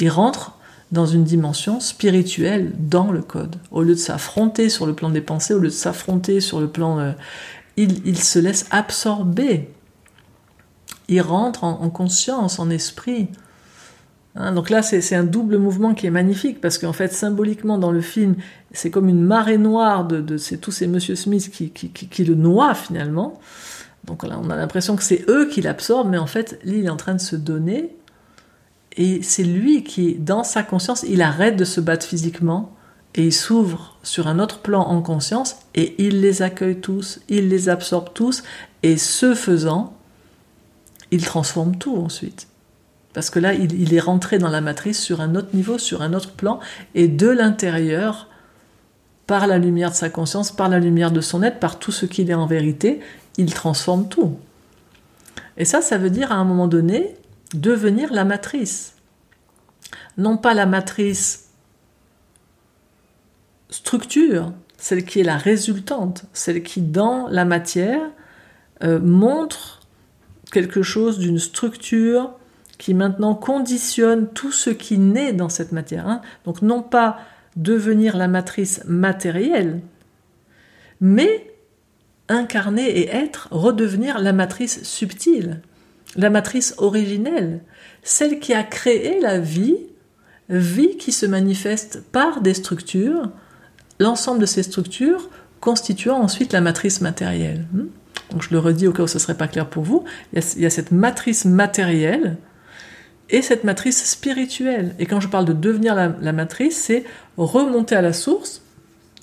Il rentre dans une dimension spirituelle dans le code. Au lieu de s'affronter sur le plan des pensées, au lieu de s'affronter sur le plan... Euh, il, se laisse absorber. Il rentre en conscience, en esprit. Hein, donc là, c'est un double mouvement qui est magnifique parce qu'en fait, symboliquement, dans le film, c'est comme une marée noire de, tous ces Monsieur Smith qui, le noient finalement. Donc là, on a l'impression que c'est eux qui l'absorbent, mais en fait, lui, il est en train de se donner. Et c'est lui qui, dans sa conscience, il arrête de se battre physiquement et il s'ouvre sur un autre plan en conscience et il les accueille tous, il les absorbe tous. Et ce faisant, il transforme tout ensuite. Parce que là, il, est rentré dans la matrice sur un autre niveau, sur un autre plan, et de l'intérieur, par la lumière de sa conscience, par la lumière de son être, par tout ce qu'il est en vérité, il transforme tout. Et ça, ça veut dire à un moment donné devenir la matrice. Non pas la matrice structure, celle qui est la résultante, celle qui dans la matière euh, montre quelque chose d'une structure qui maintenant conditionne tout ce qui naît dans cette matière. Hein. Donc non pas devenir la matrice matérielle, mais incarner et être, redevenir la matrice subtile, la matrice originelle, celle qui a créé la vie, vie qui se manifeste par des structures, l'ensemble de ces structures constituant ensuite la matrice matérielle. Hmm. Donc je le redis au cas où ce ne serait pas clair pour vous, il y a cette matrice matérielle et cette matrice spirituelle. Et quand je parle de devenir la, matrice, c'est remonter à la source,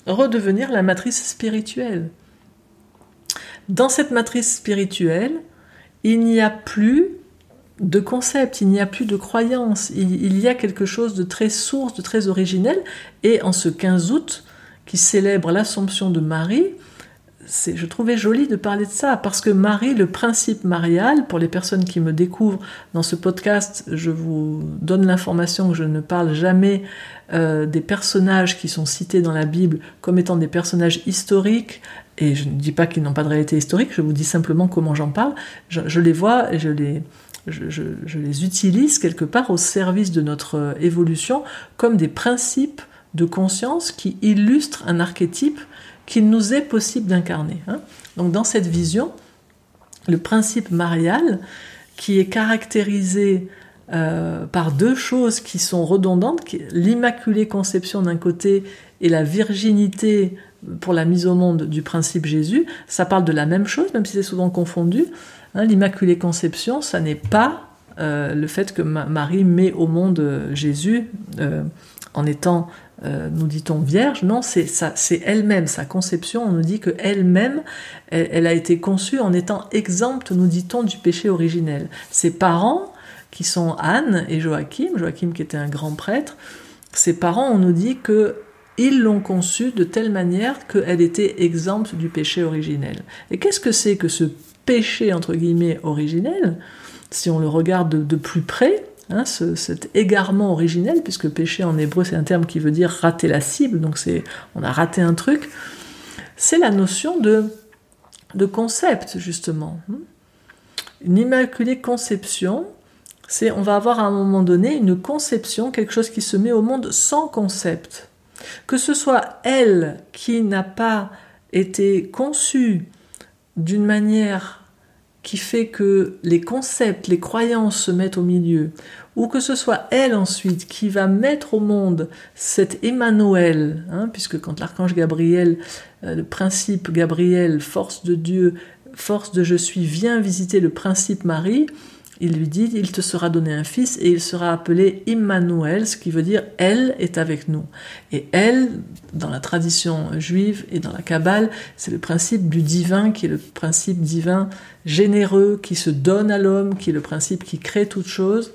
redevenir la matrice spirituelle. Dans cette matrice spirituelle, il n'y a plus de concept, il n'y a plus de croyance, il, il, y a quelque chose de très source, de très originel. Et en ce 15 août, qui célèbre l'Assomption de Marie, je trouvais joli de parler de ça parce que Marie, le principe marial, pour les personnes qui me découvrent dans ce podcast, je vous donne l'information que je ne parle jamais euh, des personnages qui sont cités dans la Bible comme étant des personnages historiques. Et je ne dis pas qu'ils n'ont pas de réalité historique, je vous dis simplement comment j'en parle. Je, les vois et je les, je, les utilise quelque part au service de notre euh, évolution comme des principes de conscience qui illustrent un archétype qu'il nous est possible d'incarner. Hein. Donc dans cette vision, le principe marial, qui est caractérisé euh, par deux choses qui sont redondantes, l'immaculée conception d'un côté et la virginité pour la mise au monde du principe Jésus, ça parle de la même chose, même si c'est souvent confondu. Hein. l'immaculée conception, ça n'est pas euh, le fait que Marie met au monde euh, Jésus en étant euh, nous dit-on vierge, non, c'est elle-même, sa conception, on nous dit que elle-même, elle, a été conçue en étant exempte, nous dit-on, du péché originel. Ses parents, qui sont Anne et Joachim, Joachim qui était un grand prêtre, ses parents, on nous dit que ils l'ont conçue de telle manière qu'elle était exempte du péché originel. Et qu'est-ce que c'est que ce péché, entre guillemets, originel Si on le regarde de plus près, Hein, cet égarement originel, puisque péché en hébreu c'est un terme qui veut dire rater la cible, donc c'est on a raté un truc, c'est la notion de, de concept justement. Une immaculée conception, c'est on va avoir à un moment donné une conception, quelque chose qui se met au monde sans concept. Que ce soit elle qui n'a pas été conçue d'une manière qui fait que les concepts, les croyances se mettent au milieu, ou que ce soit elle ensuite qui va mettre au monde cet Emmanuel, hein, puisque quand l'archange Gabriel, euh, le principe Gabriel, force de Dieu, force de je suis, vient visiter le principe Marie, il lui dit, il te sera donné un fils et il sera appelé Immanuel, ce qui veut dire elle est avec nous. Et elle, dans la tradition juive et dans la Kabbale, c'est le principe du divin qui est le principe divin généreux, qui se donne à l'homme, qui est le principe qui crée toute chose.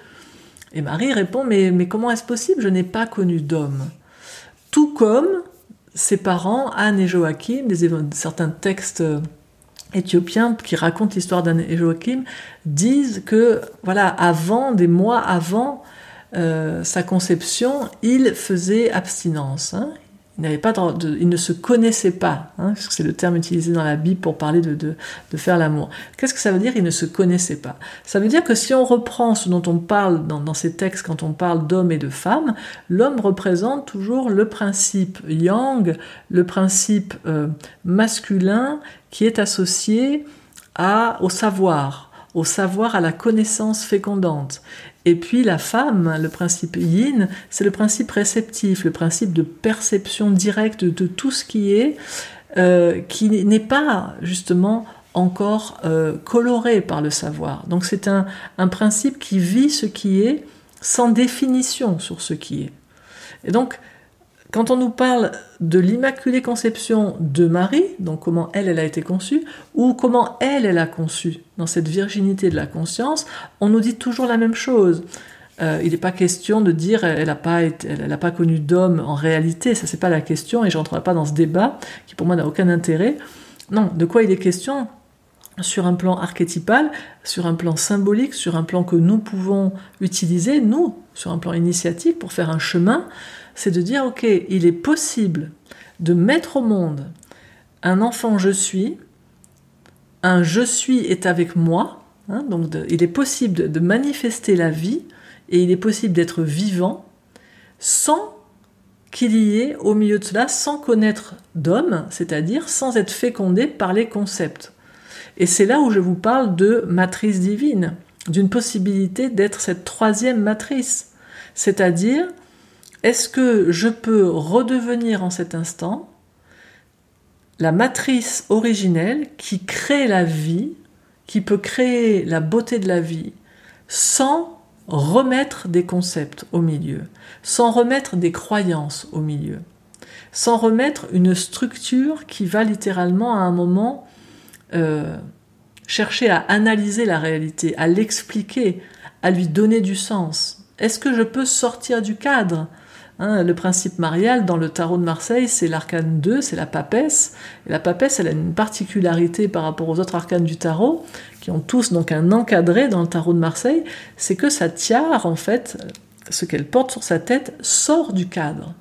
Et Marie répond, mais, mais comment est-ce possible? Je n'ai pas connu d'homme. Tout comme ses parents, Anne et Joachim, certains textes éthiopiens qui racontent l'histoire d'Anne et Joachim disent que, voilà, avant, des mois avant euh, sa conception, il faisait abstinence. Hein. Il, pas il ne se connaissait pas, hein, c'est le terme utilisé dans la Bible pour parler de, de, faire l'amour. Qu'est-ce que ça veut dire Il ne se connaissait pas? Ça veut dire que si on reprend ce dont on parle dans, dans ces textes quand on parle d'homme et de femme, l'homme représente toujours le principe yang, le principe euh, masculin qui est associé à, au savoir, au savoir, à la connaissance fécondante. Et puis la femme, le principe yin, c'est le principe réceptif, le principe de perception directe de tout ce qui est, euh, qui n'est pas justement encore euh, coloré par le savoir. Donc c'est un, un principe qui vit ce qui est sans définition sur ce qui est. Et donc quand on nous parle de l'Immaculée Conception de Marie, donc comment elle, a été conçue, ou comment elle, elle a conçu dans cette virginité de la conscience, on nous dit toujours la même chose. Euh, il n'est pas question de dire elle n'a pas connu d'homme en réalité, ça c'est pas la question, et je n'entrerai pas dans ce débat qui pour moi n'a aucun intérêt. Non, de quoi il est question? Sur un plan archétypal, sur un plan symbolique, sur un plan que nous pouvons utiliser, nous, sur un plan initiatique, pour faire un chemin, c'est de dire, ok, il est possible de mettre au monde un enfant je suis, un je suis est avec moi, hein, donc il est possible de, manifester la vie et il est possible d'être vivant sans qu'il y ait au milieu de cela, sans connaître d'homme, c'est-à-dire sans être fécondé par les concepts. Et c'est là où je vous parle de matrice divine, d'une possibilité d'être cette troisième matrice, c'est-à-dire est-ce que je peux redevenir en cet instant la matrice originelle qui crée la vie, qui peut créer la beauté de la vie, sans remettre des concepts au milieu, sans remettre des croyances au milieu, sans remettre une structure qui va littéralement à un moment euh, chercher à analyser la réalité, à l'expliquer, à lui donner du sens? Est-ce que je peux sortir du cadre Hein, le principe marial dans le tarot de Marseille, c'est l'arcane 2, c'est la papesse. La papesse, elle a une particularité par rapport aux autres arcanes du tarot, qui ont tous donc un encadré dans le tarot de Marseille, c'est que sa tiare, en fait, ce qu'elle porte sur sa tête, sort du cadre.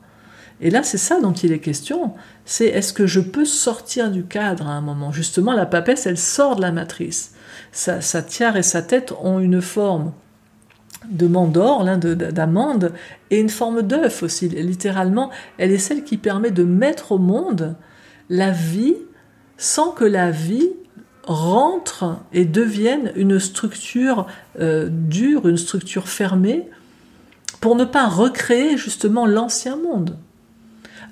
Et là, c'est ça dont il est question. C'est est-ce que je peux sortir du cadre à un moment? Justement, la papesse, elle sort de la matrice. Sa tiare et sa tête ont une forme de mandor, d'amande, et une forme d'œuf aussi. Littéralement, elle est celle qui permet de mettre au monde la vie sans que la vie rentre et devienne une structure euh, dure, une structure fermée, pour ne pas recréer justement l'ancien monde.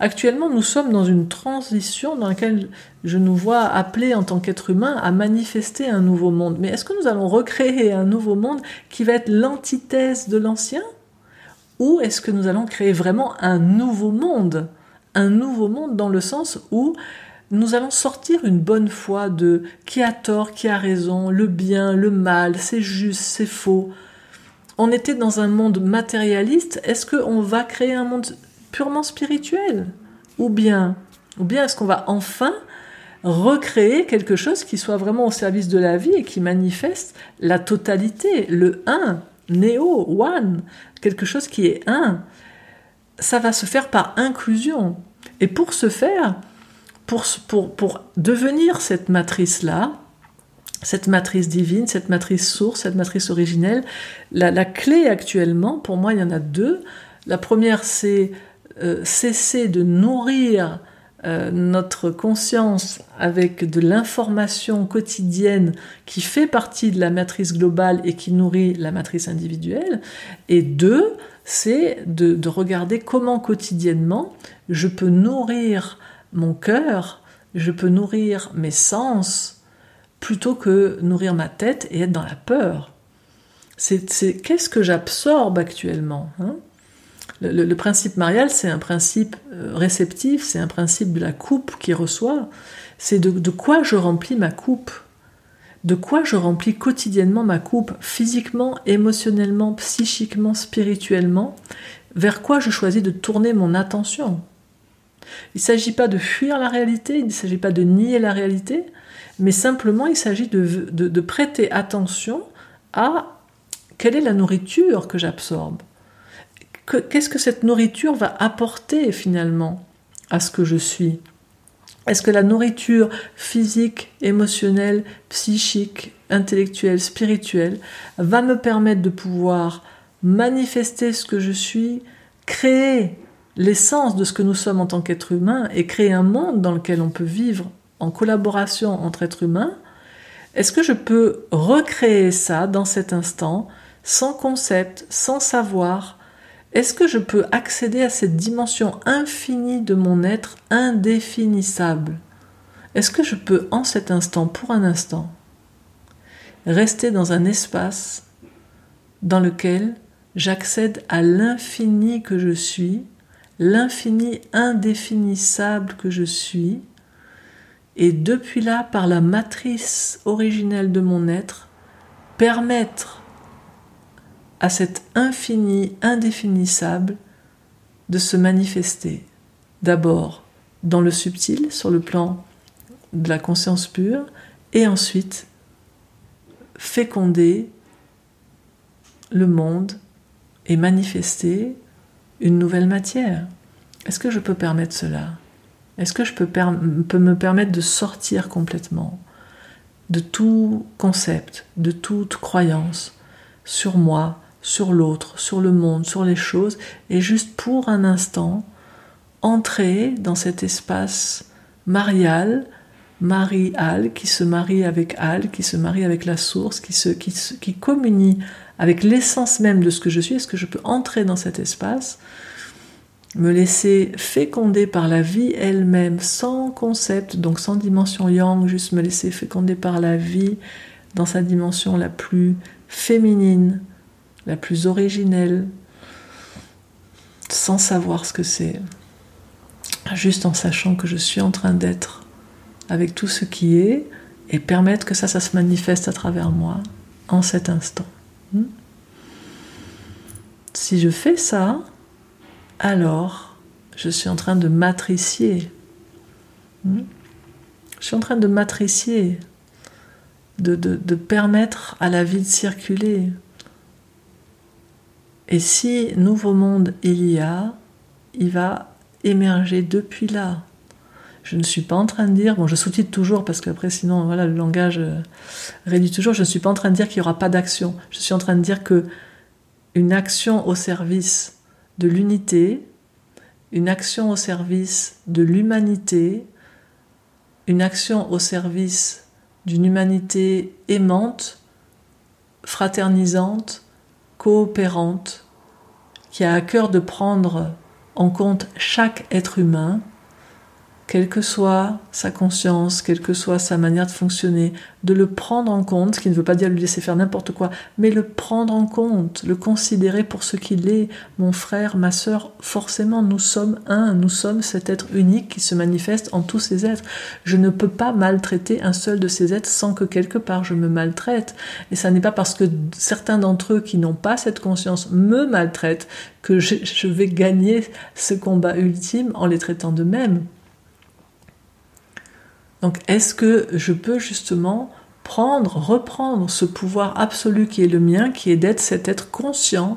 Actuellement, nous sommes dans une transition dans laquelle je nous vois appelés en tant qu'être humain à manifester un nouveau monde. Mais est-ce que nous allons recréer un nouveau monde qui va être l'antithèse de l'ancien? Ou est-ce que nous allons créer vraiment un nouveau monde? Un nouveau monde dans le sens où nous allons sortir une bonne foi de qui a tort, qui a raison, le bien, le mal, c'est juste, c'est faux. On était dans un monde matérialiste, est-ce qu'on va créer un monde purement spirituel Ou bien, ou bien est-ce qu'on va enfin recréer quelque chose qui soit vraiment au service de la vie et qui manifeste la totalité, le un, néo, one, quelque chose qui est un. Ça va se faire par inclusion. Et pour ce faire, pour, pour, pour devenir cette matrice-là, cette matrice divine, cette matrice source, cette matrice originelle, la, la clé actuellement, pour moi, il y en a deux. La première, c'est euh, cesser de nourrir euh, notre conscience avec de l'information quotidienne qui fait partie de la matrice globale et qui nourrit la matrice individuelle. Et deux, c'est de, de regarder comment quotidiennement je peux nourrir mon cœur, je peux nourrir mes sens, plutôt que nourrir ma tête et être dans la peur. C'est qu'est-ce que j'absorbe actuellement hein? Le, principe marial, c'est un principe euh, réceptif, c'est un principe de la coupe qui reçoit. C'est de, quoi je remplis ma coupe. De quoi je remplis quotidiennement ma coupe, physiquement, émotionnellement, psychiquement, spirituellement. Vers quoi je choisis de tourner mon attention. Il ne s'agit pas de fuir la réalité, il ne s'agit pas de nier la réalité, mais simplement il s'agit de prêter attention à quelle est la nourriture que j'absorbe qu'est-ce que cette nourriture va apporter finalement à ce que je suis? Est-ce que la nourriture physique, émotionnelle, psychique, intellectuelle, spirituelle va me permettre de pouvoir manifester ce que je suis, créer l'essence de ce que nous sommes en tant qu'être humain et créer un monde dans lequel on peut vivre en collaboration entre êtres humains, est-ce que je peux recréer ça dans cet instant sans concept, sans savoir, est-ce que je peux accéder à cette dimension infinie de mon être indéfinissable? Est-ce que je peux en cet instant, pour un instant, rester dans un espace dans lequel j'accède à l'infini que je suis, l'infini indéfinissable que je suis, et depuis là, par la matrice originelle de mon être, permettre à cet infini indéfinissable de se manifester. D'abord dans le subtil, sur le plan de la conscience pure, et ensuite féconder le monde et manifester une nouvelle matière. Est-ce que je peux permettre cela? Est-ce que je peux, peux, me permettre de sortir complètement de tout concept, de toute croyance sur moi, sur l'autre, sur le monde, sur les choses, et juste pour un instant, entrer dans cet espace marial, Marie-Al, qui se marie avec Al, qui se marie avec la source, qui, se, qui, qui communie avec l'essence même de ce que je suis. Est-ce que je peux entrer dans cet espace, me laisser féconder par la vie elle-même, sans concept, donc sans dimension yang, juste me laisser féconder par la vie dans sa dimension la plus féminine, la plus originelle, sans savoir ce que c'est, juste en sachant que je suis en train d'être avec tout ce qui est et permettre que ça, ça se manifeste à travers moi en cet instant. Hmm? Si je fais ça, alors je suis en train de matricier. Hmm? Je suis en train de matricier, de, de permettre à la vie de circuler, et si nouveau monde il y a, il va émerger depuis là. Je ne suis pas en train de dire, bon je sous-titre toujours parce qu'après sinon voilà le langage euh, réduit toujours, je ne suis pas en train de dire qu'il n'y aura pas d'action. Je suis en train de dire que une action au service de l'unité, une action au service de l'humanité, une action au service d'une humanité aimante, fraternisante, coopérante, qui a à cœur de prendre en compte chaque être humain quelle que soit sa conscience, quelle que soit sa manière de fonctionner, de le prendre en compte, ce qui ne veut pas dire lui laisser faire n'importe quoi, mais le prendre en compte, le considérer pour ce qu'il est, mon frère, ma sœur, forcément nous sommes un, nous sommes cet être unique qui se manifeste en tous ces êtres. Je ne peux pas maltraiter un seul de ces êtres sans que quelque part je me maltraite. Et ça n'est pas parce que certains d'entre eux qui n'ont pas cette conscience me maltraitent que je, je vais gagner ce combat ultime en les traitant de même. Donc est-ce que je peux justement prendre, reprendre ce pouvoir absolu qui est le mien, qui est d'être cet être conscient,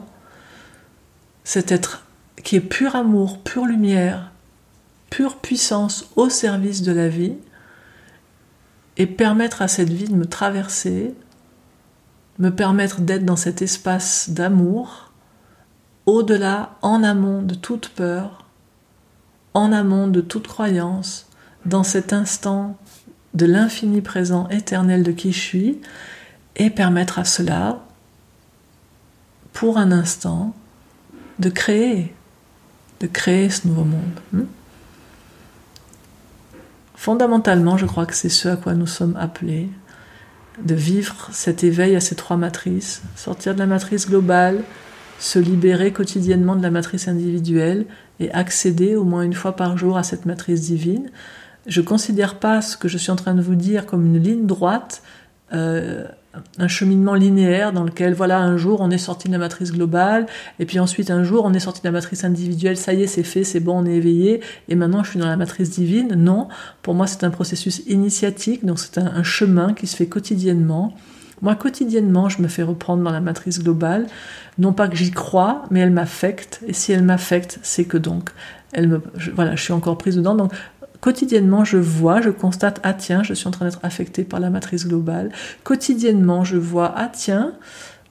cet être qui est pur amour, pure lumière, pure puissance au service de la vie, et permettre à cette vie de me traverser, me permettre d'être dans cet espace d'amour, au-delà, en amont de toute peur, en amont de toute croyance, dans cet instant de l'infini présent éternel de qui je suis et permettre à cela, pour un instant, de créer, de créer ce nouveau monde. Hmm? Fondamentalement, je crois que c'est ce à quoi nous sommes appelés, de vivre cet éveil à ces trois matrices, sortir de la matrice globale, se libérer quotidiennement de la matrice individuelle et accéder au moins une fois par jour à cette matrice divine. Je considère pas ce que je suis en train de vous dire comme une ligne droite, euh, un cheminement linéaire dans lequel, voilà, un jour on est sorti de la matrice globale, et puis ensuite un jour on est sorti de la matrice individuelle, ça y est, c'est fait, c'est bon, on est éveillé, et maintenant je suis dans la matrice divine. Non, pour moi c'est un processus initiatique, donc c'est un, chemin qui se fait quotidiennement. Moi, quotidiennement, je me fais reprendre dans la matrice globale. Non pas que j'y crois, mais elle m'affecte. Et si elle m'affecte, c'est que donc, elle me, voilà, je suis encore prise dedans. Donc, quotidiennement, je vois, je constate, ah tiens, je suis en train d'être affectée par la matrice globale. Quotidiennement, je vois, ah tiens,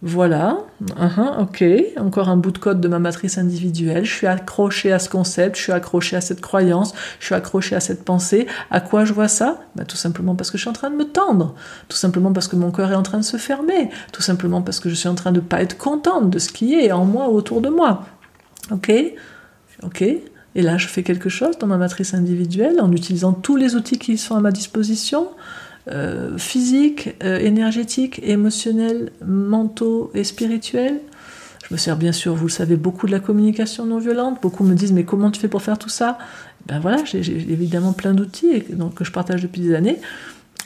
voilà, uh-huh, ok, encore un bout de code de ma matrice individuelle. Je suis accroché à ce concept, je suis accroché à cette croyance, je suis accroché à cette pensée. À quoi je vois ça? Ben, Tout simplement parce que je suis en train de me tendre, tout simplement parce que mon cœur est en train de se fermer, tout simplement parce que je suis en train de pas être contente de ce qui est en moi ou autour de moi. Ok? Ok? Et là, je fais quelque chose dans ma matrice individuelle en utilisant tous les outils qui sont à ma disposition. Euh, physiques, euh, énergétiques, émotionnels, mentaux et spirituels. Je me sers bien sûr, vous le savez, beaucoup de la communication non violente. Beaucoup me disent mais comment tu fais pour faire tout ça? Ben voilà, j'ai évidemment plein d'outils que je partage depuis des années.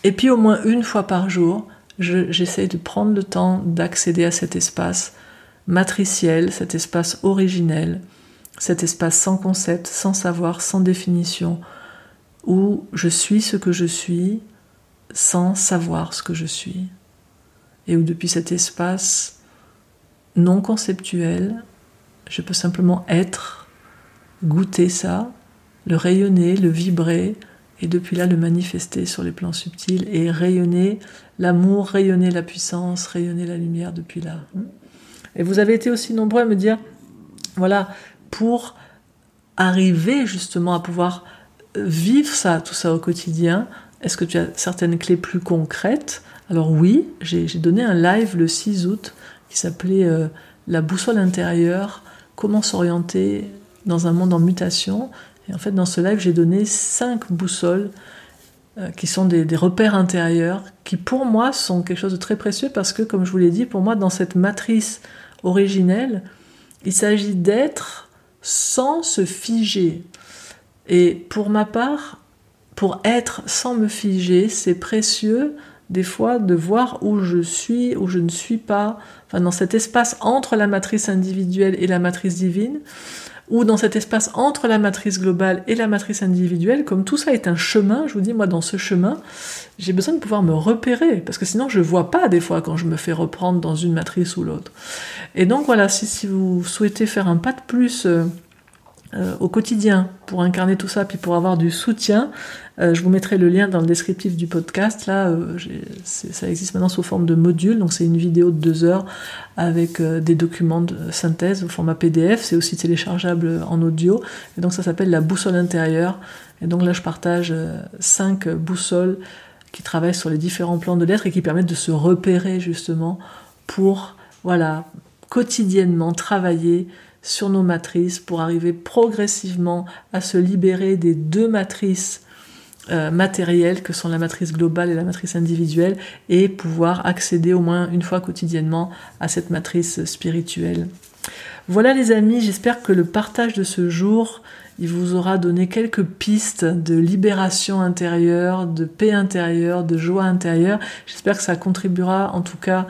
Et puis au moins une fois par jour, j'essaie de prendre le temps d'accéder à cet espace matriciel, cet espace originel, cet espace sans concept, sans savoir, sans définition, où je suis ce que je suis, sans savoir ce que je suis. Et où depuis cet espace non conceptuel, je peux simplement être, goûter ça, le rayonner, le vibrer, et depuis là le manifester sur les plans subtils et rayonner l'amour, rayonner la puissance, rayonner la lumière depuis là. Et vous avez été aussi nombreux à me dire, voilà, pour arriver justement à pouvoir vivre ça, tout ça au quotidien, est-ce que tu as certaines clés plus concrètes? Alors oui, j'ai donné un live le 6 août qui s'appelait euh, La boussole intérieure, comment s'orienter dans un monde en mutation. Et en fait, dans ce live, j'ai donné cinq boussoles euh, qui sont des, des, repères intérieurs, qui pour moi sont quelque chose de très précieux parce que, comme je vous l'ai dit, pour moi, dans cette matrice originelle, il s'agit d'être sans se figer. Et pour ma part, pour être sans me figer, c'est précieux des fois de voir où je suis, où je ne suis pas, enfin dans cet espace entre la matrice individuelle et la matrice divine, ou dans cet espace entre la matrice globale et la matrice individuelle, comme tout ça est un chemin, je vous dis, moi dans ce chemin, j'ai besoin de pouvoir me repérer, parce que sinon je vois pas des fois quand je me fais reprendre dans une matrice ou l'autre. Et donc voilà, si, si vous souhaitez faire un pas de plus euh, euh, au quotidien pour incarner tout ça, puis pour avoir du soutien, euh, je vous mettrai le lien dans le descriptif du podcast. Là, euh, ça existe maintenant sous forme de module, donc c'est une vidéo de deux heures avec des documents de synthèse au format PDF. C'est aussi téléchargeable en audio, et donc ça s'appelle la boussole intérieure. Et donc là, je partage cinq boussoles qui travaillent sur les différents plans de l'être et qui permettent de se repérer justement pour, voilà, quotidiennement travailler sur nos matrices pour arriver progressivement à se libérer des deux matrices euh, matérielles que sont la matrice globale et la matrice individuelle et pouvoir accéder au moins une fois quotidiennement à cette matrice spirituelle. Voilà les amis, j'espère que le partage de ce jour, il vous aura donné quelques pistes de libération intérieure, de paix intérieure, de joie intérieure. J'espère que ça contribuera en tout cas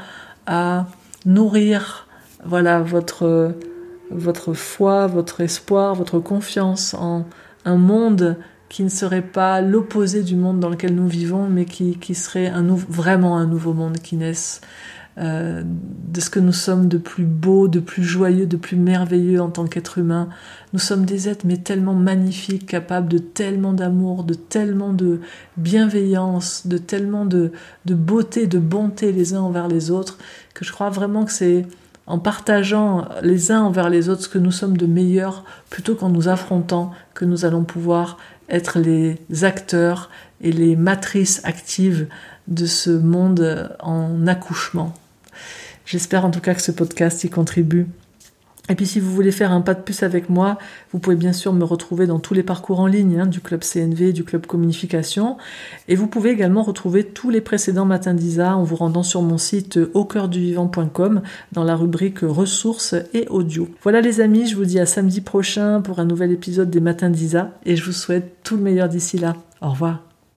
à nourrir voilà votre votre foi, votre espoir, votre confiance en un monde qui ne serait pas l'opposé du monde dans lequel nous vivons, mais qui, qui serait un vraiment un nouveau monde qui naisse euh, de ce que nous sommes de plus beau, de plus joyeux, de plus merveilleux en tant qu'être humain. Nous sommes des êtres mais tellement magnifiques, capables de tellement d'amour, de tellement de bienveillance, de tellement de, de beauté, de bonté les uns envers les autres, que je crois vraiment que c'est en partageant les uns envers les autres ce que nous sommes de meilleurs, plutôt qu'en nous affrontant, que nous allons pouvoir être les acteurs et les matrices actives de ce monde en accouchement. J'espère en tout cas que ce podcast y contribue. Et puis si vous voulez faire un pas de plus avec moi, vous pouvez bien sûr me retrouver dans tous les parcours en ligne hein, du club CNV, du club communication. Et vous pouvez également retrouver tous les précédents matins d'ISA en vous rendant sur mon site aucoeurduvivant.com dans la rubrique ressources et audio. Voilà les amis, je vous dis à samedi prochain pour un nouvel épisode des matins d'ISA et je vous souhaite tout le meilleur d'ici là. Au revoir.